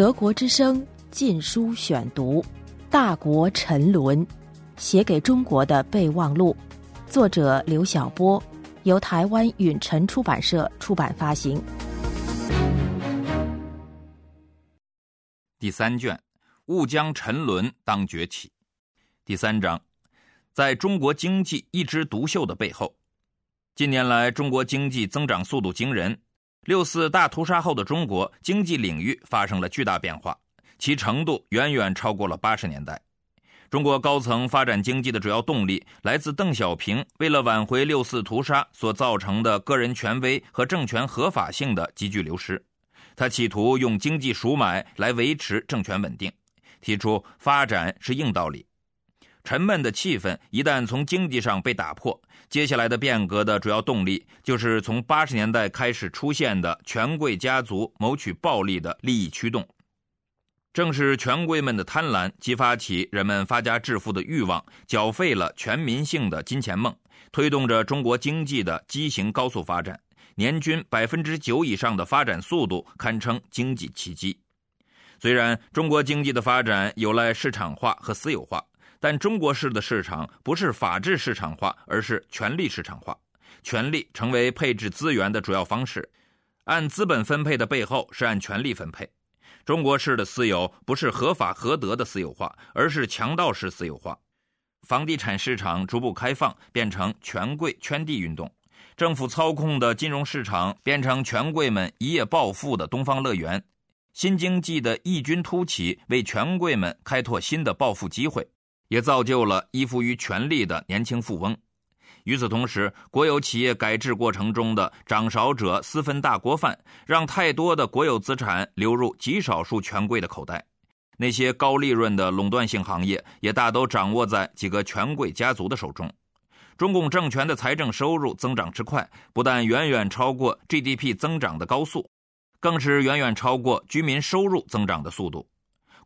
德国之声《禁书选读》，《大国沉沦》，写给中国的备忘录，作者刘晓波，由台湾允晨出版社出版发行。第三卷，勿将沉沦当崛起。第三章，在中国经济一枝独秀的背后，近年来中国经济增长速度惊人。六四大屠杀后的中国经济领域发生了巨大变化，其程度远远超过了八十年代。中国高层发展经济的主要动力来自邓小平为了挽回六四屠杀所造成的个人权威和政权合法性的急剧流失。他企图用经济赎买来维持政权稳定，提出发展是硬道理。沉闷的气氛一旦从经济上被打破，接下来的变革的主要动力就是从八十年代开始出现的权贵家族谋取暴利的利益驱动。正是权贵们的贪婪激发起人们发家致富的欲望，缴费了全民性的金钱梦，推动着中国经济的畸形高速发展，年均百分之九以上的发展速度，堪称经济奇迹。虽然中国经济的发展有赖市场化和私有化。但中国式的市场不是法治市场化，而是权力市场化。权力成为配置资源的主要方式。按资本分配的背后是按权力分配。中国式的私有不是合法合德的私有化，而是强盗式私有化。房地产市场逐步开放，变成权贵圈地运动。政府操控的金融市场变成权贵们一夜暴富的东方乐园。新经济的异军突起，为权贵们开拓新的暴富机会。也造就了依附于权力的年轻富翁。与此同时，国有企业改制过程中的掌勺者私分大锅饭，让太多的国有资产流入极少数权贵的口袋。那些高利润的垄断性行业也大都掌握在几个权贵家族的手中。中共政权的财政收入增长之快，不但远远超过 GDP 增长的高速，更是远远超过居民收入增长的速度。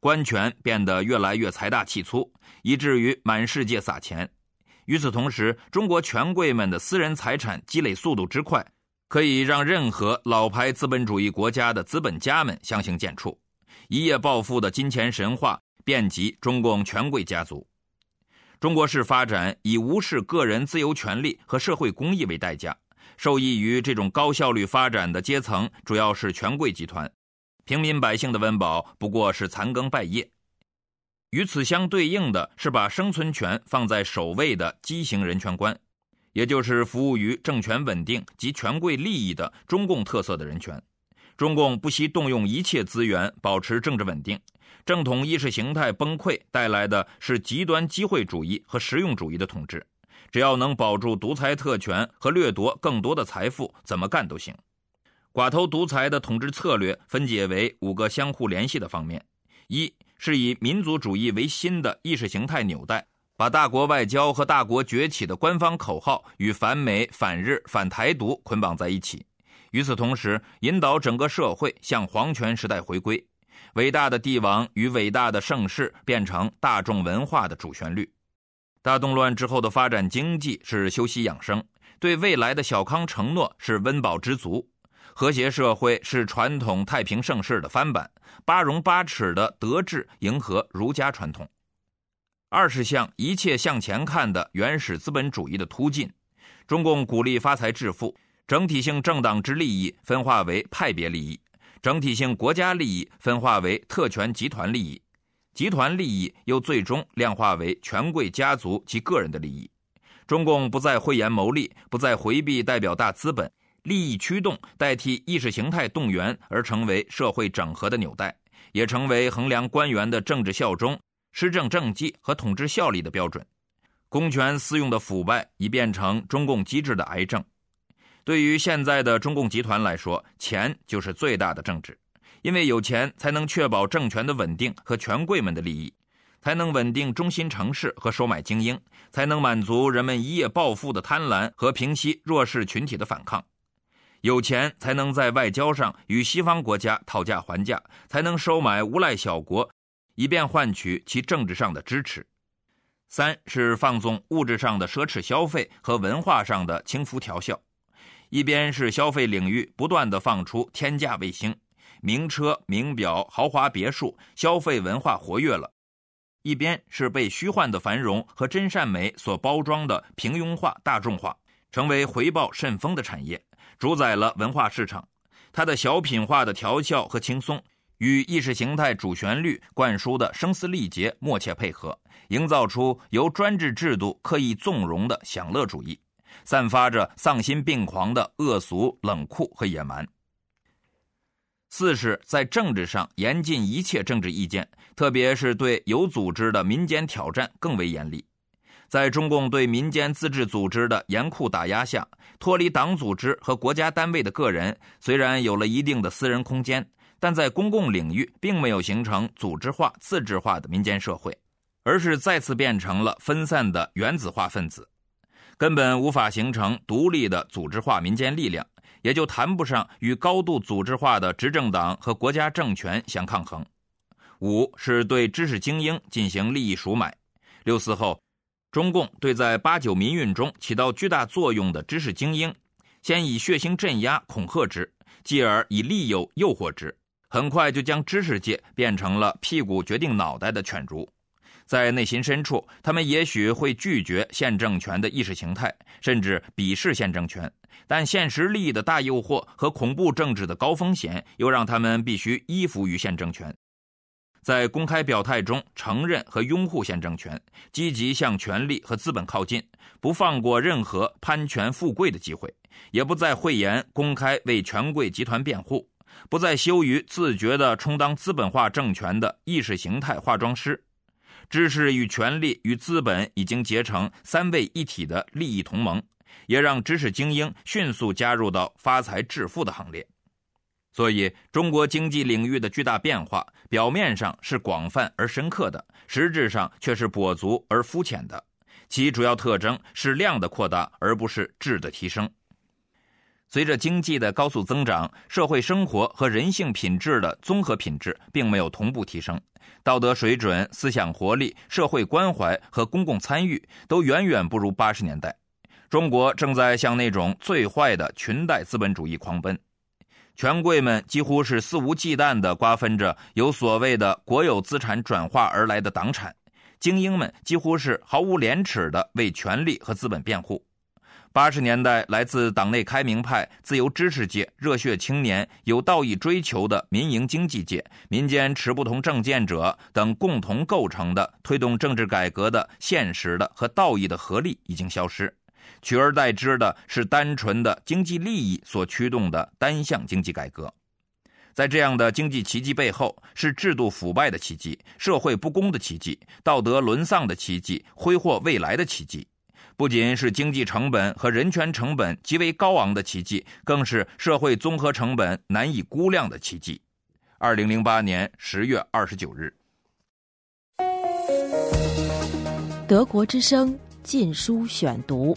官权变得越来越财大气粗，以至于满世界撒钱。与此同时，中国权贵们的私人财产积累速度之快，可以让任何老牌资本主义国家的资本家们相形见绌。一夜暴富的金钱神话遍及中共权贵家族。中国式发展以无视个人自由权利和社会公益为代价，受益于这种高效率发展的阶层主要是权贵集团。平民百姓的温饱不过是残羹败叶。与此相对应的是，把生存权放在首位的畸形人权观，也就是服务于政权稳定及权贵利益的中共特色的人权。中共不惜动用一切资源保持政治稳定。正统意识形态崩溃带来的是极端机会主义和实用主义的统治。只要能保住独裁特权和掠夺更多的财富，怎么干都行。寡头独裁的统治策略分解为五个相互联系的方面：一是以民族主义为新的意识形态纽带，把大国外交和大国崛起的官方口号与反美、反日、反台独捆绑在一起；与此同时，引导整个社会向皇权时代回归，伟大的帝王与伟大的盛世变成大众文化的主旋律。大动乱之后的发展经济是休息养生，对未来的小康承诺是温饱知足。和谐社会是传统太平盛世的翻版，八荣八耻的德治迎合儒家传统。二是向一切向前看的原始资本主义的突进。中共鼓励发财致富，整体性政党之利益分化为派别利益，整体性国家利益分化为特权集团利益，集团利益又最终量化为权贵家族及个人的利益。中共不再讳言谋利，不再回避代表大资本。利益驱动代替意识形态动员，而成为社会整合的纽带，也成为衡量官员的政治效忠、施政政绩和统治效力的标准。公权私用的腐败已变成中共机制的癌症。对于现在的中共集团来说，钱就是最大的政治，因为有钱才能确保政权的稳定和权贵们的利益，才能稳定中心城市和收买精英，才能满足人们一夜暴富的贪婪和平息弱势群体的反抗。有钱才能在外交上与西方国家讨价还价，才能收买无赖小国，以便换取其政治上的支持。三是放纵物质上的奢侈消费和文化上的轻浮调笑，一边是消费领域不断的放出天价卫星，名车、名表、豪华别墅，消费文化活跃了；一边是被虚幻的繁荣和真善美所包装的平庸化、大众化，成为回报甚丰的产业，主宰了文化市场。它的小品化的调笑和轻松，与意识形态主旋律灌输的声嘶力竭默契配合，营造出由专制制度刻意纵容的享乐主义，散发着丧心病狂的恶俗、冷酷和野蛮。四是，在政治上严禁一切政治意见，特别是对有组织的民间挑战更为严厉。在中共对民间自治组织的严酷打压下，脱离党组织和国家单位的个人虽然有了一定的私人空间，但在公共领域并没有形成组织化、自治化的民间社会，而是再次变成了分散的原子化分子，根本无法形成独立的组织化民间力量，也就谈不上与高度组织化的执政党和国家政权相抗衡。五是对知识精英进行利益赎买。六四后。中共对在八九民运中起到巨大作用的知识精英，先以血腥镇压恐吓之，继而以利诱诱惑之，很快就将知识界变成了屁股决定脑袋的犬儒。在内心深处，他们也许会拒绝现政权的意识形态，甚至鄙视现政权，但现实利益的大诱惑和恐怖政治的高风险，又让他们必须依附于现政权。在公开表态中承认和拥护现政权，积极向权力和资本靠近，不放过任何攀权富贵的机会，也不再讳言公开为权贵集团辩护，不再羞于自觉地充当资本化政权的意识形态化妆师。知识与权力与资本已经结成三位一体的利益同盟，也让知识精英迅速加入到发财致富的行列。所以，中国经济领域的巨大变化，表面上是广泛而深刻的，实质上却是跛足而肤浅的。其主要特征是量的扩大，而不是质的提升。随着经济的高速增长，社会生活和人性品质的综合品质并没有同步提升，道德水准、思想活力、社会关怀和公共参与都远远不如八十年代。中国正在向那种最坏的裙带资本主义狂奔。权贵们几乎是肆无忌惮地瓜分着由所谓的国有资产转化而来的党产，精英们几乎是毫无廉耻地为权力和资本辩护。八十年代，来自党内开明派、自由知识界、热血青年、有道义追求的民营经济界、民间持不同政见者等共同构成的推动政治改革的现实的和道义的合力已经消失。取而代之的是单纯的经济利益所驱动的单向经济改革，在这样的经济奇迹背后，是制度腐败的奇迹、社会不公的奇迹、道德沦丧的奇迹、挥霍未来的奇迹。不仅是经济成本和人权成本极为高昂的奇迹，更是社会综合成本难以估量的奇迹。二零零八年十月二十九日，德国之声禁书选读。